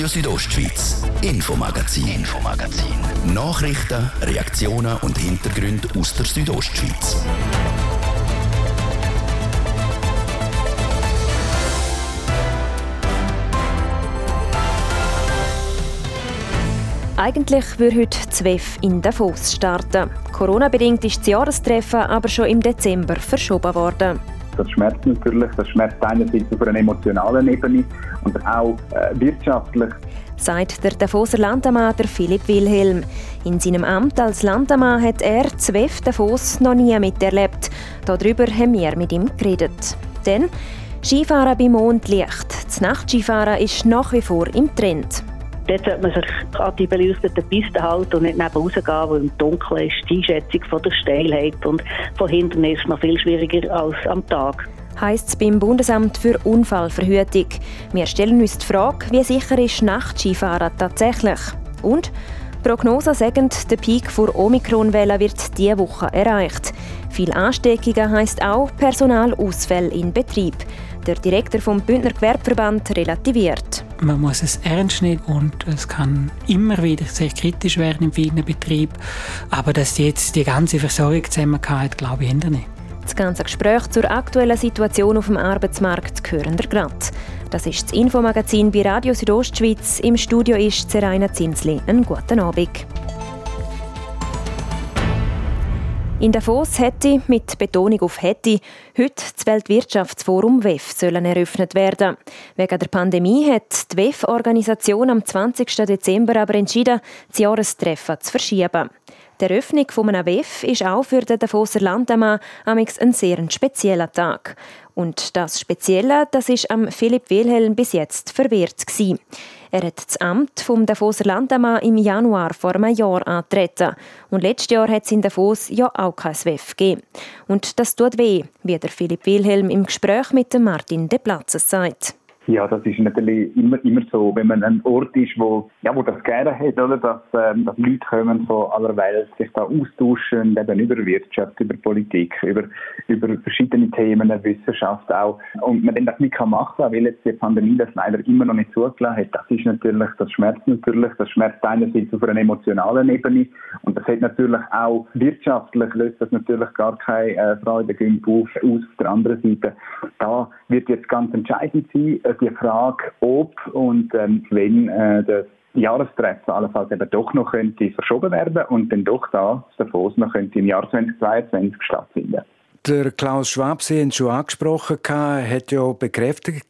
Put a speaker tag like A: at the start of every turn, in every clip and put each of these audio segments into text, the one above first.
A: Radio Südostschweiz, Infomagazin, Infomagazin. Nachrichten, Reaktionen und Hintergründe aus der Südostschweiz.
B: Eigentlich würde heute ZWEF in Davos starten. Corona-bedingt ist das Jahrestreffen aber schon im Dezember verschoben worden.
C: Das schmerzt natürlich. Das schmerzt einerseits auf einer emotionalen Ebene und auch äh, wirtschaftlich.
B: Sagt der Davoser Landamann der Philipp Wilhelm. In seinem Amt als Landamann hat er ZWEF Davos noch nie miterlebt. Darüber haben wir mit ihm geredet. Denn Skifahren bei Mondlicht. Das Nachtskifahren ist nach wie vor im Trend.
D: Dort sollte man sich an die beleuchteten Pisten halten und nicht neben rausgehen, wo im Dunkeln ist die Einschätzung von der Steilheit und von hinten ist noch viel schwieriger als am Tag
B: heisst es beim Bundesamt für Unfallverhütung. Wir stellen uns die Frage, wie sicher ist Nachtskifahren tatsächlich? Und Prognosen sagen, der Peak vor Omikron-Welle wird diese Woche erreicht. Viel Ansteckungen heisst auch Personalausfälle in Betrieb. Der Direktor vom Bündner Gewerbeverband relativiert.
E: Man muss es ernst nehmen und es kann immer wieder sehr kritisch werden in vielen Betrieben. Aber dass jetzt die ganze Versorgung zusammengeht, glaube ich nicht.
B: Das ganze Gespräch zur aktuellen Situation auf dem Arbeitsmarkt hören wir gerade. Das ist das Infomagazin bei Radio Südostschweiz. Im Studio ist Seraina Zinsli. Einen guten Abend. In Davos hätte, mit Betonung auf hätte, heute das Weltwirtschaftsforum WEF sollen eröffnet werden. Wegen der Pandemie hat die WEF-Organisation am 20. Dezember aber entschieden, das Jahrestreffen zu verschieben. Die Eröffnung von WEF ist auch für den Davoser Landamann ein sehr spezieller Tag. Und das Spezielle, das ist am Philipp Wilhelm bis jetzt verwehrt gewesen. Er hat das Amt vom Davoser Landamann im Januar vor einem Jahr antreten. Und letztes Jahr hat es in Davos ja auch kein WEF gegeben. Und das tut weh, wie der Philipp Wilhelm im Gespräch mit Martin De Platzes sagt.
C: Ja, das ist natürlich immer, immer so, wenn man ein Ort ist, wo, ja, wo das gerne hat, oder, dass, ähm, dass Leute kommen von aller Welt, sich da austauschen, eben über Wirtschaft, über Politik, über, über verschiedene Themen, Wissenschaft auch. Und man dann das nicht kann machen, weil jetzt die Pandemie das leider immer noch nicht zugelassen hat, das ist natürlich, das schmerzt natürlich, das schmerzt einerseits auf einer emotionalen Ebene und das hat natürlich auch wirtschaftlich löst das natürlich gar keine äh, Freude auf, aus auf der anderen Seite. Da wird jetzt ganz entscheidend sein, äh, die Frage, ob und ähm, wenn äh, das Jahrestreffen allenfalls eben doch noch könnte verschoben werden und dann doch da Davos noch könnte im Jahr 2022 stattfinden.
F: Der Klaus Schwab, Sie haben es schon angesprochen, hat ja bekräftigt,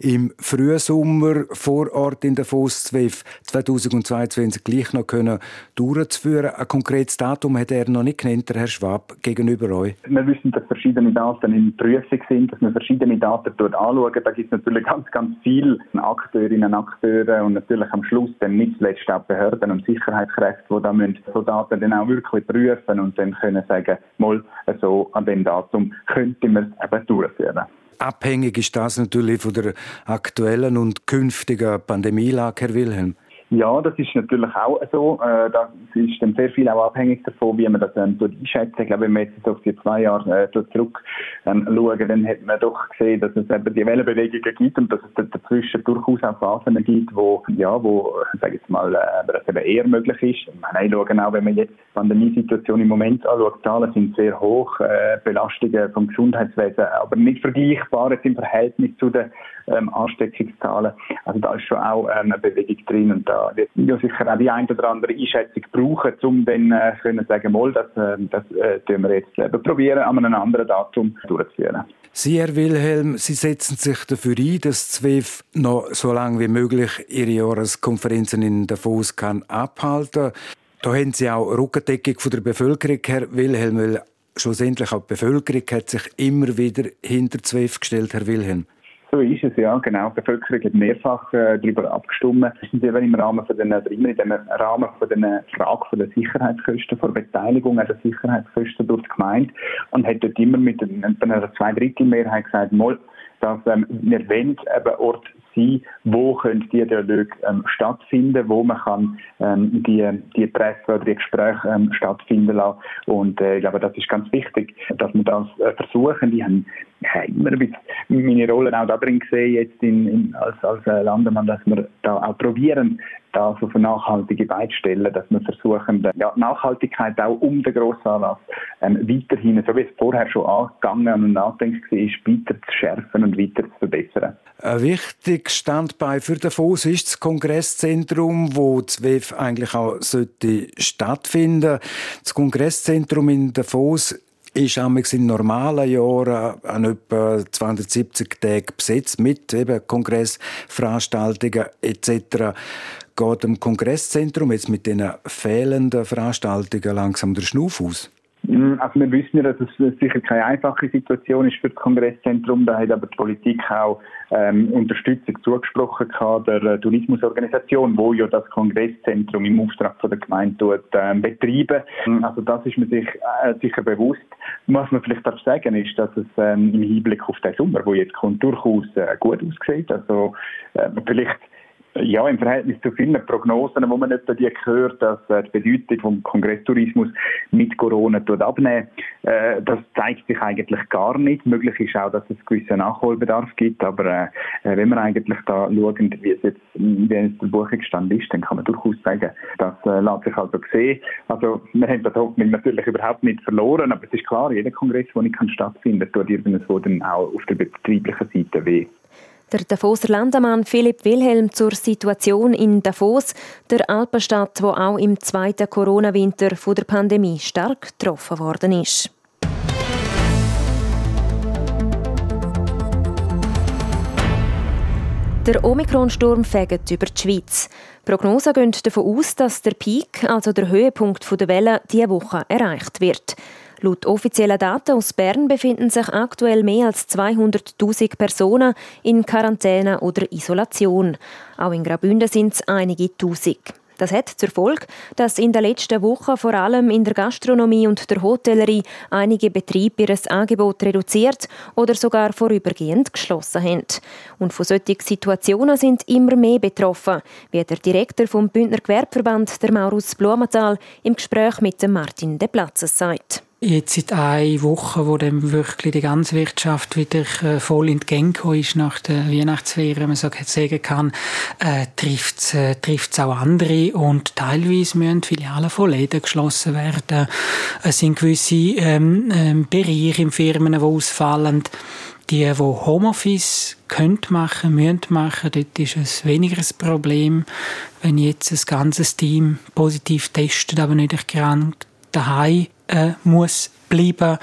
F: im Frühsommer vor Ort in der Davos 2022 gleich noch können durchzuführen. Ein konkretes Datum hat er noch nicht genannt, der Herr Schwab, gegenüber euch.
C: Wir wissen, dass verschiedene Daten in Prüfung sind, dass wir verschiedene Daten dort anschauen. Da gibt es natürlich ganz, ganz viele Akteurinnen und Akteure und natürlich am Schluss dann nicht zuletzt auch Behörden und Sicherheitskräfte, die da müssen so Daten dann auch wirklich prüfen und dann können sagen, mal so an dem Datum könnte man es eben durchführen.
F: Abhängig ist das natürlich von der aktuellen und künftigen Pandemielage, Herr Wilhelm.
C: Ja, das ist natürlich auch so. Äh, das ist dann sehr viel auch abhängig davon, wie man das ähm, einschätzt. Ich glaube, wenn wir jetzt auf die zwei Jahre äh, ähm, dann hat man doch gesehen, dass es eben die Wellenbewegungen gibt und dass es dazwischen durchaus auch Phasen gibt, wo, ja, wo, sage jetzt mal, äh, das eben eher möglich ist. Wir schauen auch, wenn man jetzt die Pandemiesituation im Moment anschaut, Zahlen sind sehr hoch, äh, Belastungen vom Gesundheitswesen, aber nicht vergleichbar jetzt im Verhältnis zu den ähm, Ansteckungszahlen. Also da ist schon auch ähm, eine Bewegung drin und da wird ja sicher auch die ein oder andere Einschätzung brauchen, um dann äh, können sagen, mal, das, äh, das äh, tun wir jetzt eben probieren, an einem anderen Datum durchzuführen.
F: Sie, Herr Wilhelm, Sie setzen sich dafür ein, dass ZWEF noch so lange wie möglich Ihre Jahreskonferenzen in Davos kann abhalten Da haben Sie auch Rückendeckung von der Bevölkerung, Herr Wilhelm, weil schlussendlich auch die Bevölkerung hat sich immer wieder hinter ZWEF gestellt, Herr Wilhelm.
C: So ist es, ja, genau. Die Bevölkerung hat mehrfach äh, darüber abgestimmt. Sind eben im Rahmen von den, immer in dem Rahmen von den Frage von der Sicherheitskosten, von der Beteiligung an der Sicherheitskosten durch die Gemeinde und hat dort immer mit einer Zweidrittelmehrheit gesagt, mal, dass ähm, wir wollen eben Ort sein, wo können die Dialoge ähm, stattfinden, wo man kann ähm, die, die Treffen oder die Gespräche ähm, stattfinden lassen. Und äh, ich glaube, das ist ganz wichtig, dass wir das äh, versuchen. Die haben immer ein bisschen meine Rolle auch darin gesehen, jetzt in, in, als, als äh, Landemann, dass wir da auch probieren, da auf eine nachhaltige Beine stellen, dass wir versuchen, ja, Nachhaltigkeit auch um den Grossanlass ähm, weiterhin, so wie es vorher schon angegangen und nachdenklich war, weiter zu schärfen und weiter zu verbessern.
F: Ein wichtiges Standbein für Davos ist das Kongresszentrum, wo das WEF eigentlich auch sollte stattfinden. Das Kongresszentrum in Davos ist in normalen Jahren an etwa 270 Tagen besetzt mit eben Kongressveranstaltungen etc. Geht dem Kongresszentrum jetzt mit den fehlenden Veranstaltungen langsam der Schnuff aus?
C: Mm, also wir wissen ja, dass es sicher keine einfache Situation ist für das Kongresszentrum. Da hat aber die Politik auch ähm, Unterstützung zugesprochen gehabt, der äh, Tourismusorganisation, wo ja das Kongresszentrum im Auftrag von der Gemeinde tut, ähm, betreiben. Mm, also das ist man sich äh, sicher bewusst. Was man vielleicht darf sagen ist, dass es ähm, im Hinblick auf den Sommer, wo jetzt kommt, durchaus äh, gut aussieht. Also äh, vielleicht ja, im Verhältnis zu vielen Prognosen, wo man etwa die gehört, dass äh, die Bedeutung vom Kongresstourismus mit Corona abnehmen, äh, das zeigt sich eigentlich gar nicht. Möglich ist auch, dass es gewissen Nachholbedarf gibt, aber äh, äh wenn wir eigentlich da schauen, wie es jetzt, wie es der Buchungsstand ist, dann kann man durchaus sagen, das äh, lässt sich also sehen. Also wir haben das Hoffnung natürlich überhaupt nicht verloren, aber es ist klar, jeder Kongress, der nicht stattfinden kann, tut irgendwo dann auch auf der betrieblichen Seite weh.
B: Der Davoser Landemann Philipp Wilhelm zur Situation in Davos, der Alpenstadt, wo auch im zweiten Corona-Winter von der Pandemie stark getroffen worden ist. Der Omikron-Sturm fegt über die Schweiz. Prognosen gehen davon aus, dass der Peak, also der Höhepunkt der Welle, diese Woche erreicht wird. Laut offiziellen Daten aus Bern befinden sich aktuell mehr als 200.000 Personen in Quarantäne oder Isolation. Auch in Graubünden sind es einige Tausend. Das hat zur Folge, dass in den letzten Wochen vor allem in der Gastronomie und der Hotellerie einige Betriebe ihr Angebot reduziert oder sogar vorübergehend geschlossen haben. Und von solchen Situationen sind immer mehr betroffen, wie der Direktor vom Bündner Gewerbeverband, der Maurus Blumenthal, im Gespräch mit Martin De Platzes sagt
E: jetzt seit einer Woche, wo dann wirklich die ganze Wirtschaft wieder äh, voll in die Gänge ist nach der Weihnachtsferien, wenn man so sagen kann, äh, trifft es äh, auch andere und teilweise müssen Filialen von Läden geschlossen werden. Es sind gewisse ähm, ähm, Bereiche in Firmen, die ausfallen. Die, die Homeoffice können machen, müssen machen, dort ist es weniger ein Problem. Wenn jetzt ein ganzes Team positiv testet, aber nicht erkrankt, daheim äh, muss bleiben.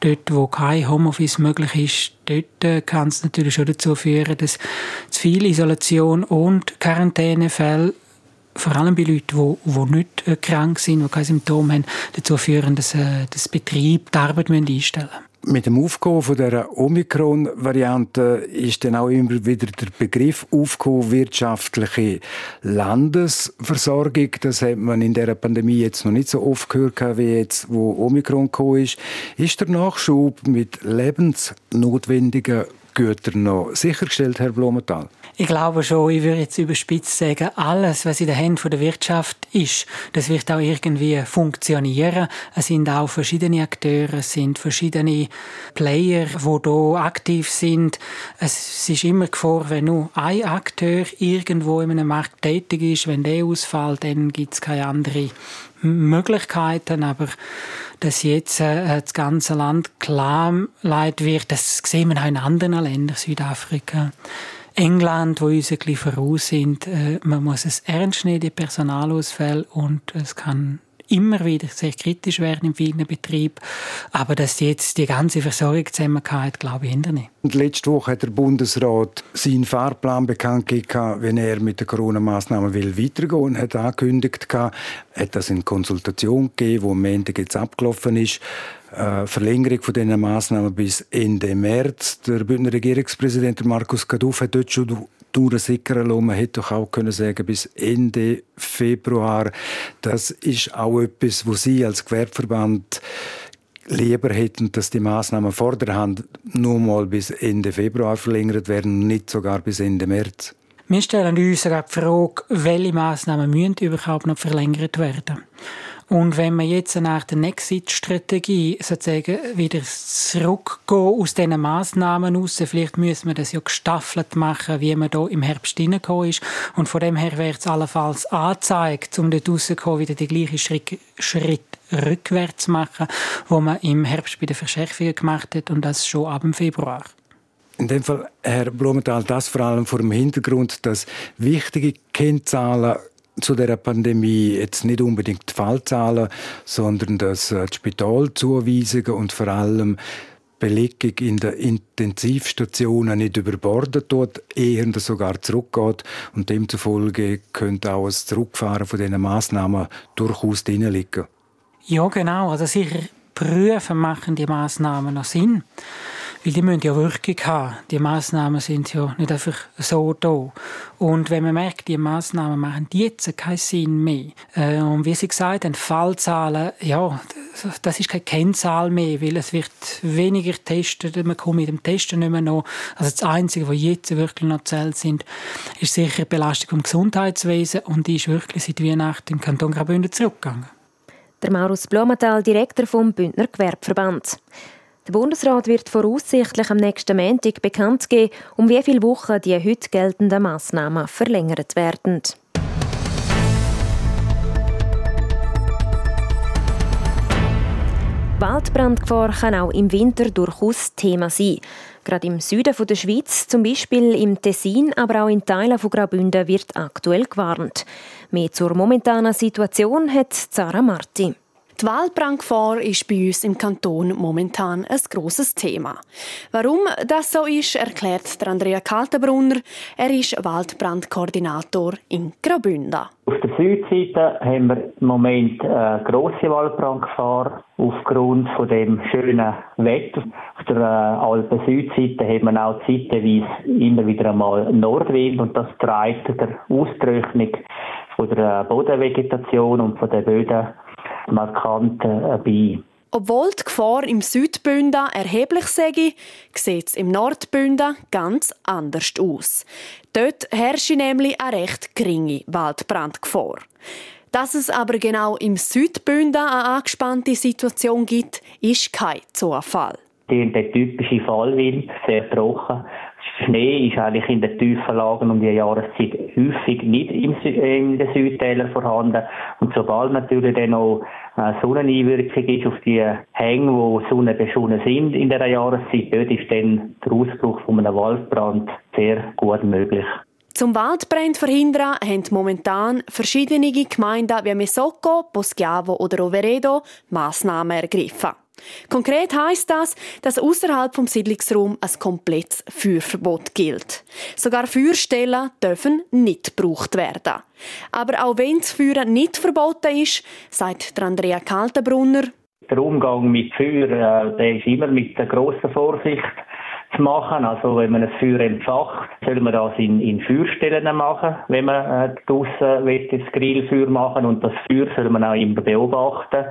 E: Dort, wo kein Homeoffice möglich ist, dort äh, kann es natürlich schon dazu führen, dass zu viel Isolation und Quarantänefälle vor allem bei Leuten, die, die nicht äh, krank sind, die keine Symptome haben, dazu führen, dass äh, das Betrieb die Arbeit einstellen müssen.
F: Mit dem Aufkommen von der Omikron-Variante ist dann auch immer wieder der Begriff aufgekommen, wirtschaftliche Landesversorgung. Das hat man in der Pandemie jetzt noch nicht so oft gehört, wie jetzt, wo Omikron gekommen ist. Ist der Nachschub mit lebensnotwendigen Gütern noch sichergestellt, Herr Blumenthal?
E: Ich glaube schon, ich würde jetzt überspitzt sagen, alles, was in den Händen der Wirtschaft ist, das wird auch irgendwie funktionieren. Es sind auch verschiedene Akteure, es sind verschiedene Player, die hier aktiv sind. Es ist immer Gefahr, wenn nur ein Akteur irgendwo in einem Markt tätig ist, wenn der ausfällt, dann gibt es keine andere Möglichkeiten, aber dass jetzt äh, das ganze Land lahmleit wird, das sehen wir auch in anderen Ländern, Südafrika, England, wo uns ein bisschen voraus sind. Äh, man muss es ernst nehmen, die Personalausfälle, und es kann immer wieder sehr kritisch werden in vielen Betrieben. Aber dass jetzt die ganze Versorgung zusammengeht, glaube ich nicht.
F: Und letzte Woche hat der Bundesrat seinen Fahrplan bekannt gegeben, wenn er mit den Corona-Massnahmen weitergehen will. Er hat angekündigt, hat das in Konsultation gegeben, die am Ende jetzt abgelaufen ist. Äh, Verlängerung von diesen Massnahmen bis Ende März. Der Bündner Regierungspräsident Markus Kaduff hat dort schon durchsickern lassen. Man hätte doch auch können sagen bis Ende Februar. Das ist auch etwas, wo Sie als Gewerbeverband lieber hätten, dass die Maßnahmen vor der Hand nur mal bis Ende Februar verlängert werden, nicht sogar bis Ende März.
E: Wir stellen uns die Frage, welche Maßnahmen müssen überhaupt noch verlängert werden. Und wenn man jetzt nach der Exit-Strategie sozusagen wieder zurückgehen aus diesen Massnahmen raus, vielleicht müssen wir das ja gestaffelt machen, wie man da im Herbst hineingekommen ist. Und von dem her wäre es allenfalls angezeigt, um dort rauszukommen, wieder die gleichen Schritt, Schritt rückwärts machen, wo man im Herbst bei den Verschärfungen gemacht hat und das schon ab dem Februar.
F: In dem Fall, Herr Blumenthal, das vor allem vor dem Hintergrund, dass wichtige Kennzahlen zu der Pandemie jetzt nicht unbedingt die Fallzahlen, sondern dass äh, die Spitalzuweisungen und vor allem Belegung in den Intensivstationen nicht überbordet wird, eher sogar zurückgeht und demzufolge könnte auch das Zurückfahren von diesen Massnahmen durchaus drin liegen.
E: Ja, genau. Also sicher prüfen machen die Massnahmen noch Sinn. Weil die müssen ja Wirkung haben. Die Massnahmen sind ja nicht einfach so da. Und wenn man merkt, die Massnahmen machen jetzt keinen Sinn mehr. Äh, und wie Sie gesagt haben, Fallzahlen, ja, das ist keine Kennzahl mehr, weil es wird weniger getestet, man kommt mit dem Testen nicht mehr noch. Also das Einzige, was jetzt wirklich noch zählt sind, ist sicher die Belastung vom Gesundheitswesen und die ist wirklich seit Weihnachten im Kanton Graubünden zurückgegangen.
B: Der Maurus Blumenthal, Direktor vom Bündner Gewerbeverband. Der Bundesrat wird voraussichtlich am nächsten Montag bekannt geben, um wie viele Wochen die heute geltenden Massnahmen verlängert werden. Waldbrandgefahr kann auch im Winter durchaus Thema sein. Gerade im Süden der Schweiz, zum Beispiel im Tessin, aber auch in Teilen von Graubünden, wird aktuell gewarnt. Mehr zur momentanen Situation hat Zara Marti.
G: Die Waldbrandgefahr ist bei uns im Kanton momentan ein grosses Thema. Warum das so ist, erklärt Andrea Kaltenbrunner. Er ist Waldbrandkoordinator in Graubünden.
H: Auf der Südseite haben wir im Moment eine grosse Waldbrandgefahr aufgrund von dem schönen Wetter. Auf der äh, Alpen-Südseite haben wir auch zeitweise immer wieder einmal Nordwind und das treibt der Austrocknung von der äh, Bodenvegetation und von den Böden markant äh, bei.
G: Obwohl die Gefahr im Südbünden erheblich sei, sieht es im Nordbünden ganz anders aus. Dort herrscht nämlich eine recht geringe Waldbrandgefahr. Dass es aber genau im Südbünden eine angespannte Situation gibt, ist kein Zufall.
H: Der typische Fallwind, sehr trocken, Schnee ist eigentlich in den tiefen Lagen um die Jahreszeit häufig nicht in den Südtälern vorhanden. Und sobald natürlich dann noch eine Sonneneinwirkung ist auf die Hänge, wo Sonne beschonen sind in dieser Jahreszeit, dort ist dann der Ausbruch von einem Waldbrand sehr gut möglich.
G: Zum Waldbrand verhindern haben momentan verschiedene Gemeinden wie Mesocco, Poschiavo oder Overedo Massnahmen ergriffen. Konkret heißt das, dass außerhalb vom Siedlungsraum ein komplettes Feuerverbot gilt. Sogar Feuerstellen dürfen nicht gebraucht werden. Aber auch wenn das Feuern nicht verboten ist, sagt Andrea Kaltenbrunner,
H: der Umgang mit Feuer äh, der ist immer mit grosser Vorsicht zu machen. Also wenn man ein Feuer entfacht, soll man das in, in Feuerstellen machen, wenn man äh, draussen das Grillfeuer machen und das Feuer soll man auch immer beobachten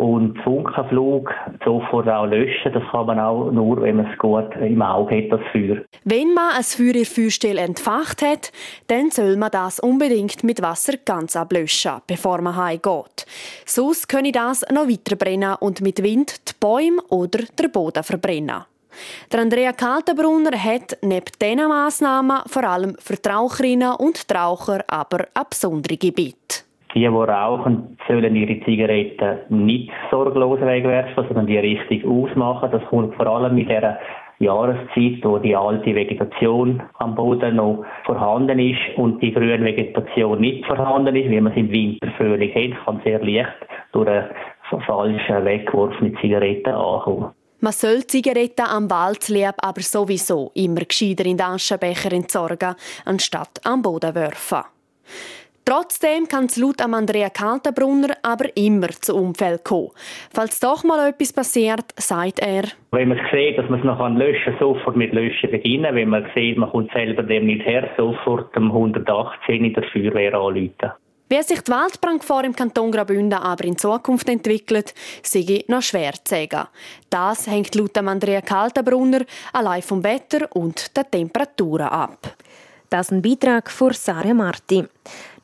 H: und Funkenflug sofort auch löschen. Das kann man auch nur, wenn man es gut im Auge hat, das Feuer.
G: Wenn man ein Feuer in Feuerstelle entfacht hat, dann soll man das unbedingt mit Wasser ganz ablöschen, bevor man heimgeht. Sonst könne das noch weiter brennen und mit Wind die Bäume oder den Boden verbrennen. Der Andrea Kaltenbrunner hat neben diesen Massnahmen vor allem für die Raucherinnen und die Raucher aber ein besondere Gebiet.
H: Die, die rauchen, sollen ihre Zigaretten nicht sorglos wegwerfen, sondern die richtig ausmachen. Das kommt vor allem mit der Jahreszeit, wo die alte Vegetation am Boden noch vorhanden ist und die grüne Vegetation nicht vorhanden ist, wie man es im Winter völlig hat, kann sehr leicht durch eine falsche weggeworfene Zigarette ankommen.
G: Man soll Zigaretten am Waldlieb aber sowieso immer gescheiter in den Aschenbecher entsorgen, anstatt am Boden werfen. Trotzdem kann es laut Andrea Kaltenbrunner aber immer zu Unfällen kommen. Falls doch mal etwas passiert, sagt er.
H: Wenn man sieht, dass man es noch löschen kann, sofort mit Löschen beginnen. Wenn man sieht, man kommt selber dem nicht her, sofort dem 118 in der Feuerwehr anrufen.
G: Wie sich die Waldbrandgefahr im Kanton Graubünden aber in Zukunft entwickelt, sei noch schwer zu sagen. Das hängt laut Andrea Kaltenbrunner allein vom Wetter und der Temperaturen ab.
B: Das ist ein Beitrag von Sarah Marti.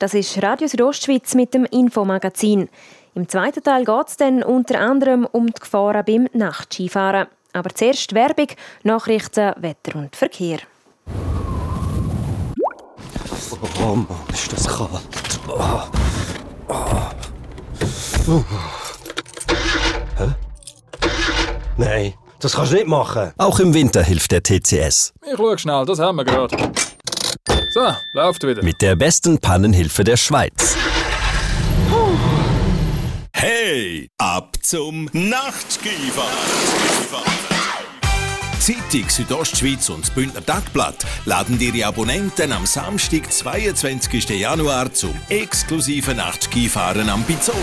B: Das ist Radio Südostschweiz mit dem Infomagazin. Im zweiten Teil geht es dann unter anderem um die Gefahren beim Nachtskifahren. Aber zuerst Werbung, Nachrichten, Wetter und Verkehr.
I: Oh Mann, ist das kalt. Oh. Oh. Hä? Nein, das kannst du nicht machen.
J: Auch im Winter hilft der TCS.
K: Ich schau schnell, das haben wir gerade. So, läuft wieder.
J: Mit der besten Pannenhilfe der Schweiz.
L: Hey, ab zum Nachtskifahren. Zeitung Südostschweiz und das Bündner Tagblatt laden ihre Abonnenten am Samstag, 22. Januar zum exklusiven Nachtskifahren am Pizzoli.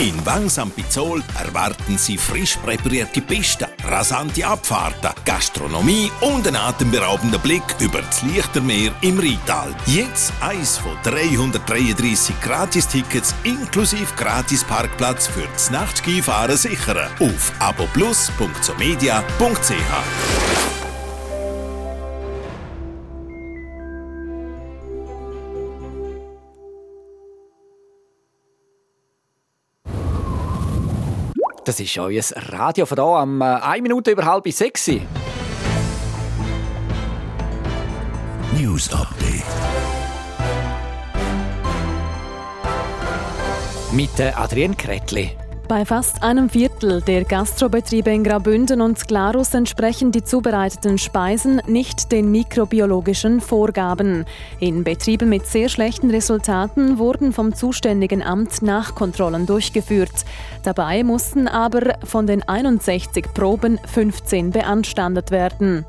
L: In Wangs am Pizzol erwarten Sie frisch präparierte Pisten, rasante Abfahrten, Gastronomie und einen atemberaubenden Blick über das Lichtermeer im Rheintal. Jetzt eins von 333 Gratistickets inklusive Gratis-Parkplatz für das Nachtskifahren sichern auf aboplus.somedia.ch.
M: Das ist euer Radio von hier am äh, 1 Minute über halb sechs.
A: News Update.
M: Mit äh, Adrian Kretli.
N: Bei fast einem Viertel der Gastrobetriebe in Graubünden und Glarus entsprechen die zubereiteten Speisen nicht den mikrobiologischen Vorgaben. In Betrieben mit sehr schlechten Resultaten wurden vom zuständigen Amt Nachkontrollen durchgeführt. Dabei mussten aber von den 61 Proben 15 beanstandet werden.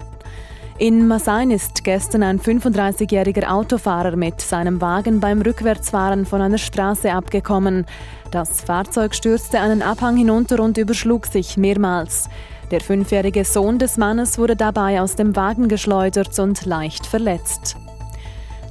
N: In Masain ist gestern ein 35-jähriger Autofahrer mit seinem Wagen beim Rückwärtsfahren von einer Straße abgekommen. Das Fahrzeug stürzte einen Abhang hinunter und überschlug sich mehrmals. Der fünfjährige Sohn des Mannes wurde dabei aus dem Wagen geschleudert und leicht verletzt.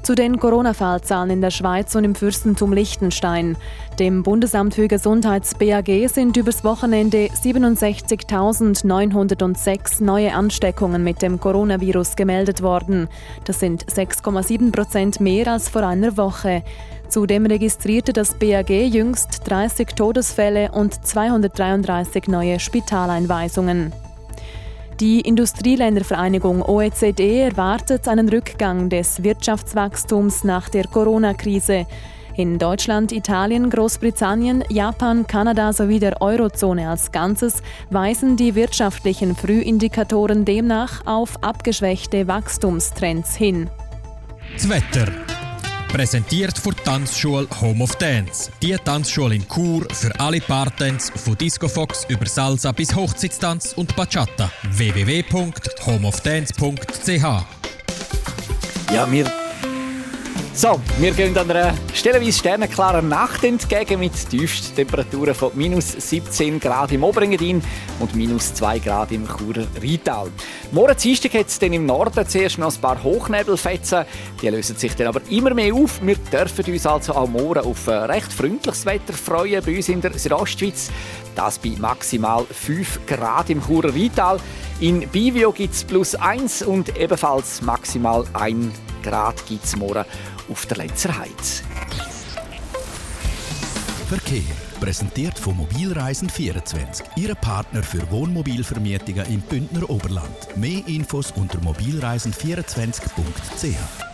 N: Zu den Corona-Fallzahlen in der Schweiz und im Fürstentum Liechtenstein. Dem Bundesamt für Gesundheits BAG sind übers Wochenende 67.906 neue Ansteckungen mit dem Coronavirus gemeldet worden. Das sind 6,7 Prozent mehr als vor einer Woche. Zudem registrierte das BAG jüngst 30 Todesfälle und 233 neue Spitaleinweisungen. Die Industrieländervereinigung OECD erwartet einen Rückgang des Wirtschaftswachstums nach der Corona-Krise. In Deutschland, Italien, Großbritannien, Japan, Kanada sowie der Eurozone als Ganzes weisen die wirtschaftlichen Frühindikatoren demnach auf abgeschwächte Wachstumstrends hin.
O: Das Wetter. Präsentiert von Tanzschule Home of Dance. Die Tanzschule in Chur für alle Partens von Disco Fox über Salsa bis Hochzeitstanz und Bachata. www.homeofdance.ch
M: Ja, wir so, wir gehen einer stellenweise sternenklaren Nacht entgegen mit Tiefsttemperaturen von minus 17 Grad im Oberengadin und minus 2 Grad im Churer Rheintal. Morgen Dienstag hat es dann im Norden zuerst noch ein paar Hochnebelfetzen. Die lösen sich dann aber immer mehr auf. Wir dürfen uns also auch morgen auf recht freundliches Wetter freuen bei uns in der Südostschweiz. Das bei maximal 5 Grad im Churer Rheintal. In Bivio gibt es plus 1 und ebenfalls maximal 1 Grad gibt es morgen auf der Lenzer Heiz.
A: Verkehr. Präsentiert von Mobilreisen24, Ihre Partner für Wohnmobilvermietungen im Bündner Oberland. Mehr Infos unter mobilreisen24.ch.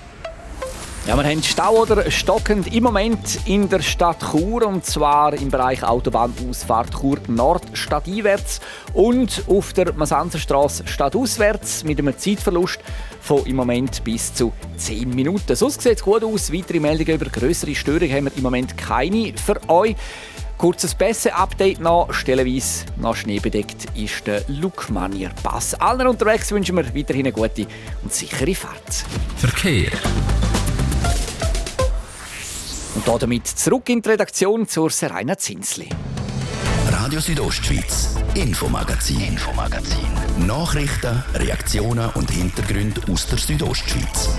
M: Ja, wir haben Stau oder stockend im Moment in der Stadt Chur und zwar im Bereich Autobahnausfahrt Chur Nord stadteinwärts und auf der Masanzerstraße stadtauswärts mit einem Zeitverlust von im Moment bis zu 10 Minuten. Sonst sieht es gut aus. Weitere Meldungen über größere Störungen haben wir im Moment keine für euch. Kurzes Pässe-Update noch. Stellenweise noch schneebedeckt ist der Lukmanier Pass. Allen unterwegs wünschen wir weiterhin eine gute und sichere Fahrt.
A: Verkehr.
M: Und damit zurück in die Redaktion zur Serena Zinsli.
A: Radio Südostschweiz, Infomagazin, Infomagazin. Nachrichten, Reaktionen und Hintergründe aus der Südostschweiz.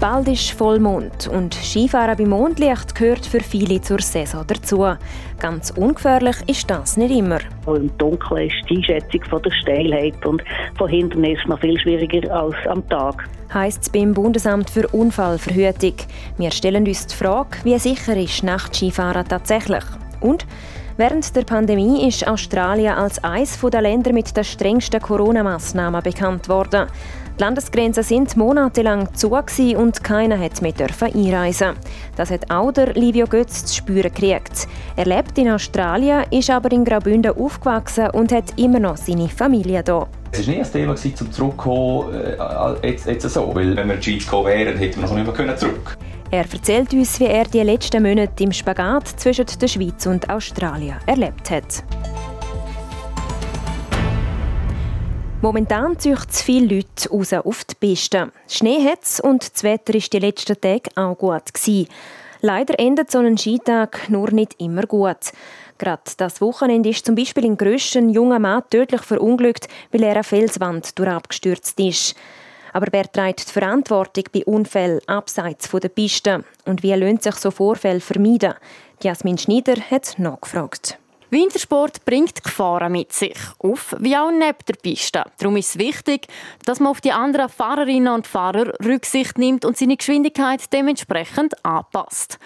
B: Bald ist Vollmond und Skifahren bei Mondlicht gehört für viele zur Saison dazu. Ganz ungefährlich ist das nicht immer.
D: Im Dunkeln ist die Einschätzung von der Steilheit und von hinten ist noch viel schwieriger als am Tag.
B: Heißt es beim Bundesamt für Unfallverhütung. Wir stellen uns die Frage, wie sicher ist Nachtskifahren tatsächlich? Und Während der Pandemie ist Australien als eines der Länder mit den strengsten Corona-Massnahmen bekannt worden. Die Landesgrenzen sind monatelang zu und keiner hat mehr einreisen. Das hat auch der Livio Götz zu spüren gekriegt. Er lebt in Australien, ist aber in Graubünden aufgewachsen und hat immer noch seine Familie hier.
P: Es war nie ein Thema, zum Zurückkommen, äh, jetzt, jetzt so, weil wenn wir in die Schweiz gekommen wären, hätten wir noch nicht mehr zurück
B: er erzählt uns, wie er die letzten Monate im Spagat zwischen der Schweiz und Australien erlebt hat. Momentan züchten viele Leute raus auf die Piste. Schnee hat es und das Wetter war die letzten Tage auch gut. Gewesen. Leider endet so ein Skitag nur nicht immer gut. Gerade das Wochenende ist zum Beispiel in Gröschen ein junger Mann tödlich verunglückt, weil er eine Felswand durchabgestürzt ist. Aber wer trägt die Verantwortung bei Unfällen abseits der Piste? Und wie lassen sich so Vorfälle vermeiden? Jasmin Schneider hat nachgefragt.
Q: Wintersport bringt Gefahren mit sich, auf wie auch neben der Piste. Darum ist es wichtig, dass man auf die anderen Fahrerinnen und Fahrer Rücksicht nimmt und seine Geschwindigkeit dementsprechend anpasst.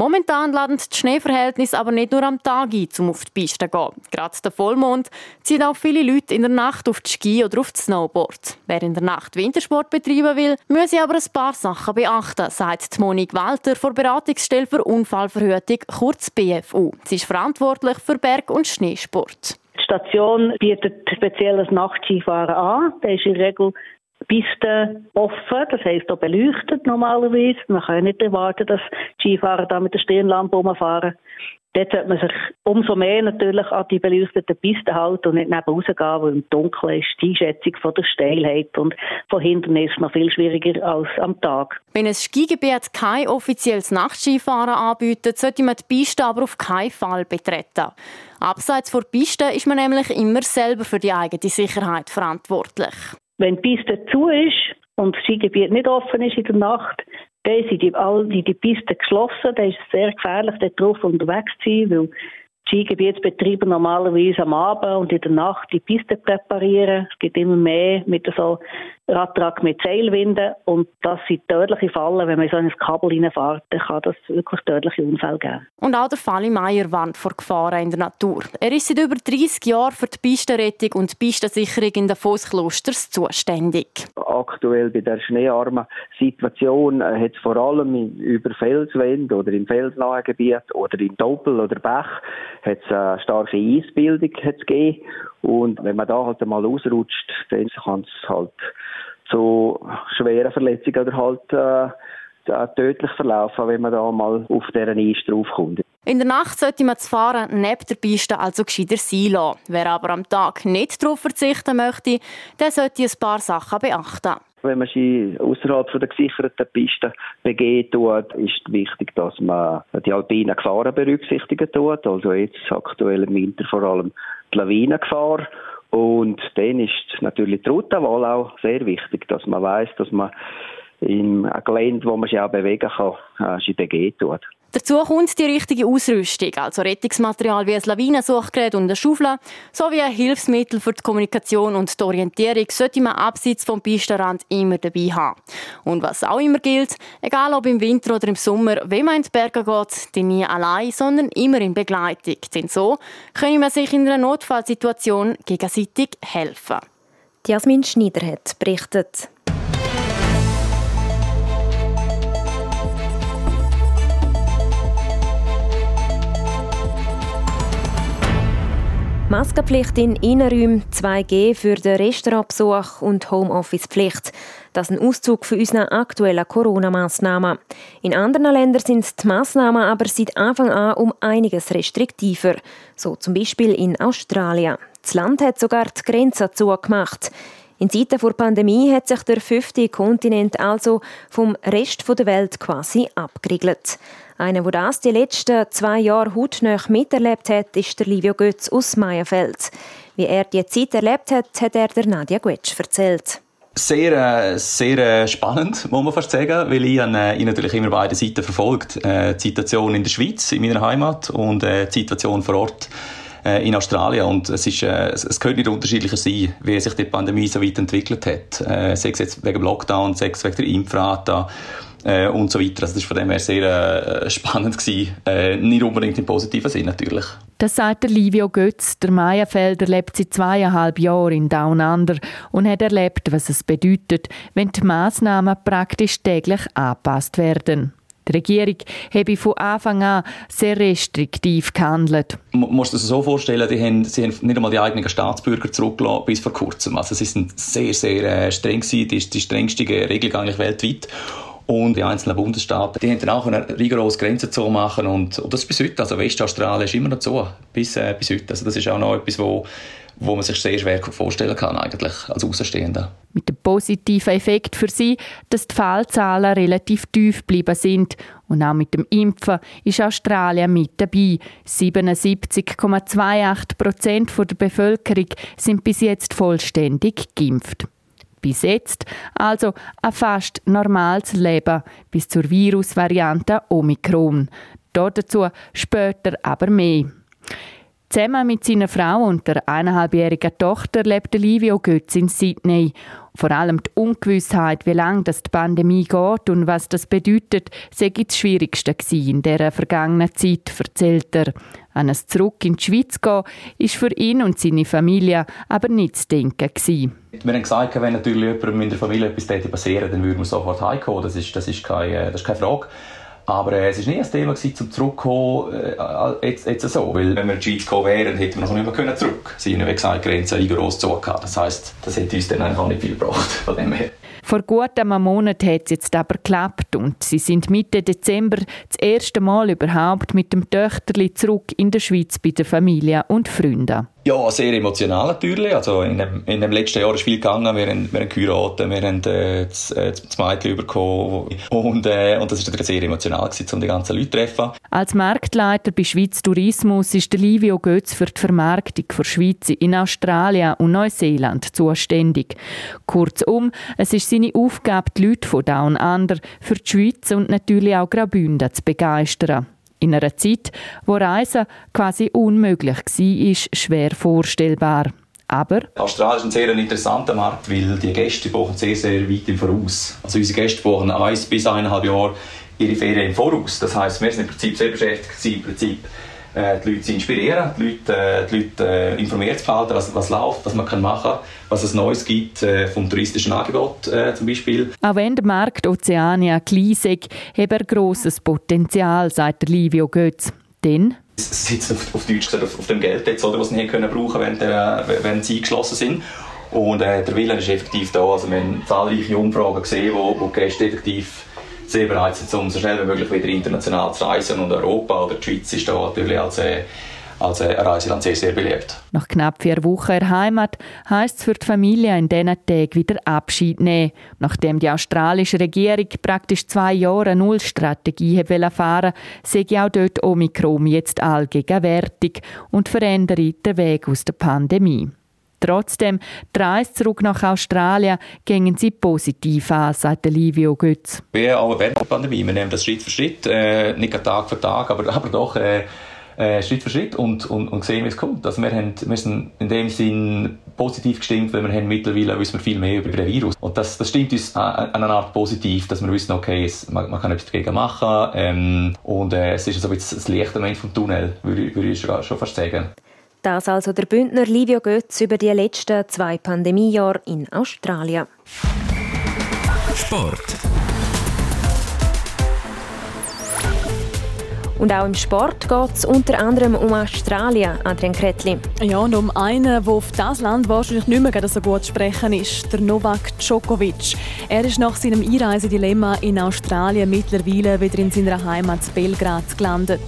Q: Momentan laden die Schneeverhältnisse aber nicht nur am Tag ein, um auf die Piste zu gehen. Gerade der Vollmond zieht auch viele Leute in der Nacht auf die Ski oder auf das Snowboard. Wer in der Nacht Wintersport betreiben will, muss aber ein paar Sachen beachten, sagt Monique Walter von Beratungsstelle für Unfallverhütung, kurz BFU. Sie ist verantwortlich für Berg- und Schneesport.
D: Die Station bietet spezielles Nachtskifahren an. Da ist in der Regel Piste offen, das heisst auch beleuchtet normalerweise. Man kann nicht erwarten, dass Skifahrer da mit der Stirnlampe rumfahren. Dort sollte man sich umso mehr natürlich an die beleuchteten Pisten halten und nicht neben rausgehen, weil im Dunkeln ist die Einschätzung von der Steilheit und von hinten ist noch viel schwieriger als am Tag.
Q: Wenn ein Skigebiet kein offizielles Nachtskifahren anbietet, sollte man die Piste aber auf keinen Fall betreten. Abseits der Piste ist man nämlich immer selber für die eigene Sicherheit verantwortlich.
D: Wenn die Piste zu ist und das Skigebiet nicht offen ist in der Nacht, dann sind die, all die, die Pisten geschlossen. Dann ist es sehr gefährlich, dort drauf unterwegs zu sein, weil Skigebietsbetreiber normalerweise am Abend und in der Nacht die Piste präparieren. Es gibt immer mehr mit so Radtrag mit Seilwinden und das sind tödliche Fallen. Wenn man so in ein Kabel reinfährt, dann kann das wirklich tödliche Unfälle geben.
Q: Und auch der Fali Meier warnt vor Gefahren in der Natur. Er ist seit über 30 Jahren für die Pistenrettung und die Pistensicherung in den Fußklosters zuständig.
R: Aktuell bei der schneearmen Situation äh, hat es vor allem über Felswände oder im felsnahen Gebiet oder in Doppel oder Bach hat es eine starke Eisbildung gegeben. Und wenn man da halt einmal ausrutscht, dann kann es halt zu schweren Verletzungen oder halt äh, tödlich verlaufen, wenn man da mal auf deren Eis draufkommt.
Q: In der Nacht sollte man das Fahren neben der Piste also gescheiter sein lassen. Wer aber am Tag nicht darauf verzichten möchte, der sollte ein paar Sachen beachten.
R: Wenn man sich außerhalb der gesicherten Piste begeht, tut, ist wichtig, dass man die alpinen Gefahren berücksichtigen tut. Also jetzt aktuell im Winter vor allem die Lawinengefahr. Und dann ist natürlich die Routenwahl auch sehr wichtig, dass man weiß, dass man im Gelände, wo man sich auch bewegen kann, äh, sich begehen tut.
Q: Dazu kommt die richtige Ausrüstung, also Rettungsmaterial wie ein Lawinensuchgerät und eine Schaufel, sowie ein Hilfsmittel für die Kommunikation und die Orientierung sollte man abseits vom Pistenrand immer dabei haben. Und was auch immer gilt, egal ob im Winter oder im Sommer, wenn man in die Berge geht, dann nie allein, sondern immer in Begleitung. Denn so können man sich in einer Notfallsituation gegenseitig helfen.
B: Jasmin Schneider hat berichtet. Maskenpflicht in Innenräumen, 2G für den Restaurantbesuch und Homeoffice-Pflicht. Das ist ein Auszug für unsere aktuellen Corona-Massnahmen. In anderen Ländern sind die Massnahmen aber seit Anfang an um einiges restriktiver. So zum Beispiel in Australien. Das Land hat sogar die Grenzen zugemacht. In Zeiten der Pandemie hat sich der fünfte Kontinent also vom Rest der Welt quasi abgeriegelt. Einer, der das die letzten zwei Jahre hautnah miterlebt hat, ist der Livio Götz aus Meierfeld. Wie er die Zeit erlebt hat, hat er der Nadia Guetsch erzählt.
P: Sehr, sehr spannend, muss man fast sagen, weil ich, äh, ich natürlich immer beide Seiten verfolgt. Äh, die Situation in der Schweiz, in meiner Heimat, und äh, die Situation vor Ort äh, in Australien. Und es, ist, äh, es könnte nicht unterschiedlicher sein, wie sich die Pandemie so weit entwickelt hat. Äh, sei es jetzt wegen Lockdown, sei es wegen der Impfrate äh, und so weiter. Also das war von dem her sehr äh, spannend. Äh, nicht unbedingt im positiven Sinn natürlich.
S: Das sagt der Livio Götz. Der Meierfelder lebt seit zweieinhalb Jahren in Down Under und hat erlebt, was es bedeutet, wenn die Massnahmen praktisch täglich angepasst werden. Die Regierung habe von Anfang an sehr restriktiv gehandelt.
P: Man muss sich das so vorstellen, die haben, sie haben nicht einmal die eigenen Staatsbürger zurückgelassen bis vor kurzem. Also sie sind sehr, sehr äh, streng gewesen, die, die strengste Regel eigentlich weltweit. Und die einzelnen Bundesstaaten, die haben auch eine rigorose Grenze zu machen und, und das ist bis heute, also Westaustralien ist immer noch so, bis, äh, bis heute. Also das ist auch noch etwas, wo, wo man sich sehr schwer vorstellen kann eigentlich als Außenstehender.
S: Mit dem positiven Effekt für sie, dass die Fallzahlen relativ tief geblieben sind. Und auch mit dem Impfen ist Australien mit dabei. 77,28 Prozent der Bevölkerung sind bis jetzt vollständig geimpft bis jetzt, also ein fast normales Leben bis zur Virusvariante Omikron. Dazu später aber mehr. Zusammen mit seiner Frau und der eineinhalbjährigen Tochter lebt Livio Götz in Sydney. Vor allem die Ungewissheit, wie lange das die Pandemie geht und was das bedeutet, sei das Schwierigste in dieser vergangenen Zeit, erzählt er. An ein Zurück in die Schweiz gehen, ist für ihn und seine Familie aber nicht zu denken. Gewesen.
P: Wir haben gesagt, wenn natürlich jemandem in der Familie etwas passieren dann würden wir sofort heimkommen. Das ist, das ist, keine, das ist keine Frage. Aber äh, es war nie ein Thema, gewesen, zum Zurückkommen, äh, jetzt, jetzt so. Weil wenn wir in die Schweiz gekommen wären, hätten wir noch nicht mehr können zurück. Sie haben, wie gesagt, Grenzen rigoros zugehört. Das heisst, das hätte uns dann einfach nicht viel gebracht, von dem her.
S: Vor gut einem Monat hat es jetzt aber geklappt und sie sind Mitte Dezember das erste Mal überhaupt mit dem Töchterli zurück in der Schweiz bei der Familie und Freunden.
P: Ja, sehr emotional natürlich. Also in dem, in dem letzten Jahr ist viel gegangen. Wir haben, wir haben geheiratet, wir haben äh, das, äh, das Mädchen bekommen. Und, äh, und das war sehr emotional, gewesen, um die ganzen Leute zu treffen.
S: Als Marktleiter bei Schweiz Tourismus ist der Livio Götz für die Vermarktung der Schweiz in Australien und Neuseeland zuständig. Kurzum, es ist seine Aufgabe, die Leute von Down Under für die Schweiz und natürlich auch Graubünden zu begeistern. In einer Zeit, wo Reisen quasi unmöglich war, schwer vorstellbar. Aber
P: Australien ist ein sehr interessanter Markt, weil die Gäste buchen sehr, sehr weit im Voraus. Also unsere Gäste buchen eins bis eineinhalb Jahre ihre Ferien im Voraus. Das heißt, wir sind im Prinzip sehr beschäftigt, im Prinzip äh, die Leute zu inspirieren, die Leute, äh, die Leute äh, informiert zu halten, was, was läuft, was man kann machen kann, was es Neues gibt vom touristischen Angebot zum Beispiel.
S: Auch wenn der Markt Ozeania klein ist, hat er grosses Potenzial, sagt Livio Götz. Denn
P: es sitzt auf, auf Deutsch gesagt auf, auf dem Geld jetzt, oder, was sie nicht können brauchen wenn, der, wenn sie eingeschlossen sind. Und äh, der Wille ist effektiv da. Also wir haben zahlreiche Umfragen gesehen, wo, wo die Gäste effektiv sehr bereit sind, um so schnell wie möglich wieder international zu reisen. Und Europa oder die Schweiz ist da natürlich als, äh, als äh, Reiseland sehr, sehr beliebt.
S: Nach knapp vier Wochen in Heimat heisst es für die Familie in diesen Tagen wieder Abschied nehmen. Nachdem die australische Regierung praktisch zwei Jahre eine Nullstrategie fahren sehe auch dort Omikron jetzt allgegenwärtig und verändere den Weg aus der Pandemie. Trotzdem, die Reise zurück nach Australien gingen sie positiv an, sagt Livio Götz.
P: Wir auch während der Pandemie, wir nehmen das Schritt für Schritt, äh, nicht Tag für Tag, aber, aber doch äh, äh, Schritt für Schritt und, und, und sehen, wie es kommt. Also wir, haben, wir sind in dem Sinn positiv gestimmt, weil wir haben mittlerweile wissen wir viel mehr über den Virus. Und das, das stimmt uns an einer Art positiv, dass wir wissen, okay, es, man, man kann etwas dagegen machen ähm, und äh, es ist so ein bisschen das Licht am Ende vom Tunnel, würde, würde ich schon fast sagen.
B: Das also der Bündner Livio Götz über die letzten zwei Pandemiejahre in Australien.
A: Sport.
B: Und auch im Sport geht es unter anderem um Australien, Adrian Kretli.
N: Ja, und um einen, der auf das Land wahrscheinlich nicht mehr so gut zu sprechen ist, der Novak Djokovic. Er ist nach seinem Einreisedilemma in Australien mittlerweile wieder in seiner Heimat Belgrad gelandet.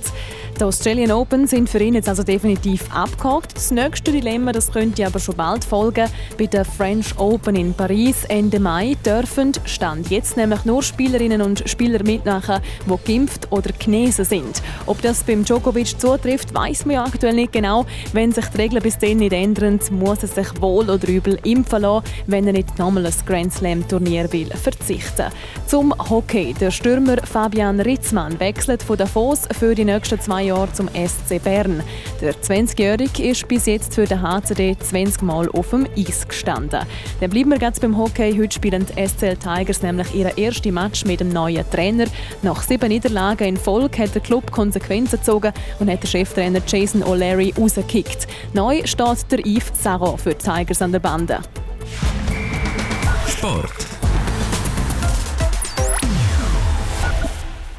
N: Die Australian Open sind für ihn jetzt also definitiv abgehakt. Das nächste Dilemma das könnte aber schon bald folgen. Bei der French Open in Paris Ende Mai dürfen Stand jetzt nämlich nur Spielerinnen und Spieler mitmachen, die geimpft oder genesen sind. Ob das beim Djokovic zutrifft, weiß man ja aktuell nicht genau. Wenn sich die Regeln bis dahin nicht ändern, muss er sich wohl oder übel impfen lassen, wenn er nicht nochmal ein Grand Slam Turnier will verzichten. Zum Hockey. Der Stürmer Fabian Ritzmann wechselt von Davos für die nächsten zwei Jahre zum SC Bern. Der 20-Jährige ist bis jetzt für den HCD 20 Mal auf dem Eis gestanden. Dann bleiben wir jetzt beim Hockey. Heute spielen die SCL Tigers nämlich ihren ersten Match mit dem neuen Trainer. Nach sieben Niederlagen in Folge hat der Club Konsequenzen gezogen und hat der Cheftrainer Jason O'Leary rausgekickt. Neu steht der Yves Sarro für die Tigers an der Bande.
A: Sport.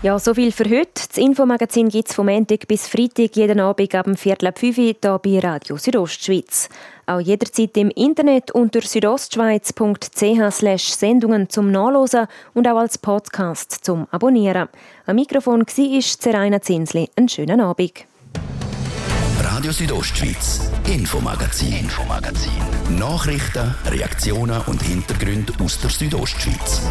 B: Ja, so viel für heute. Das Infomagazin gibt es vom Montag bis Freitag jeden Abend ab dem Viertel ab 5 Uhr hier bei Radio Südostschweiz. Auch jederzeit im Internet unter südostschweiz.ch Sendungen zum Nachlesen und auch als Podcast zum Abonnieren. Am Mikrofon war Zeraina Zinsli. Einen schönen Abend.
A: Radio Südostschweiz, Infomagazin, Infomagazin. Nachrichten, Reaktionen und Hintergründe aus der Südostschweiz.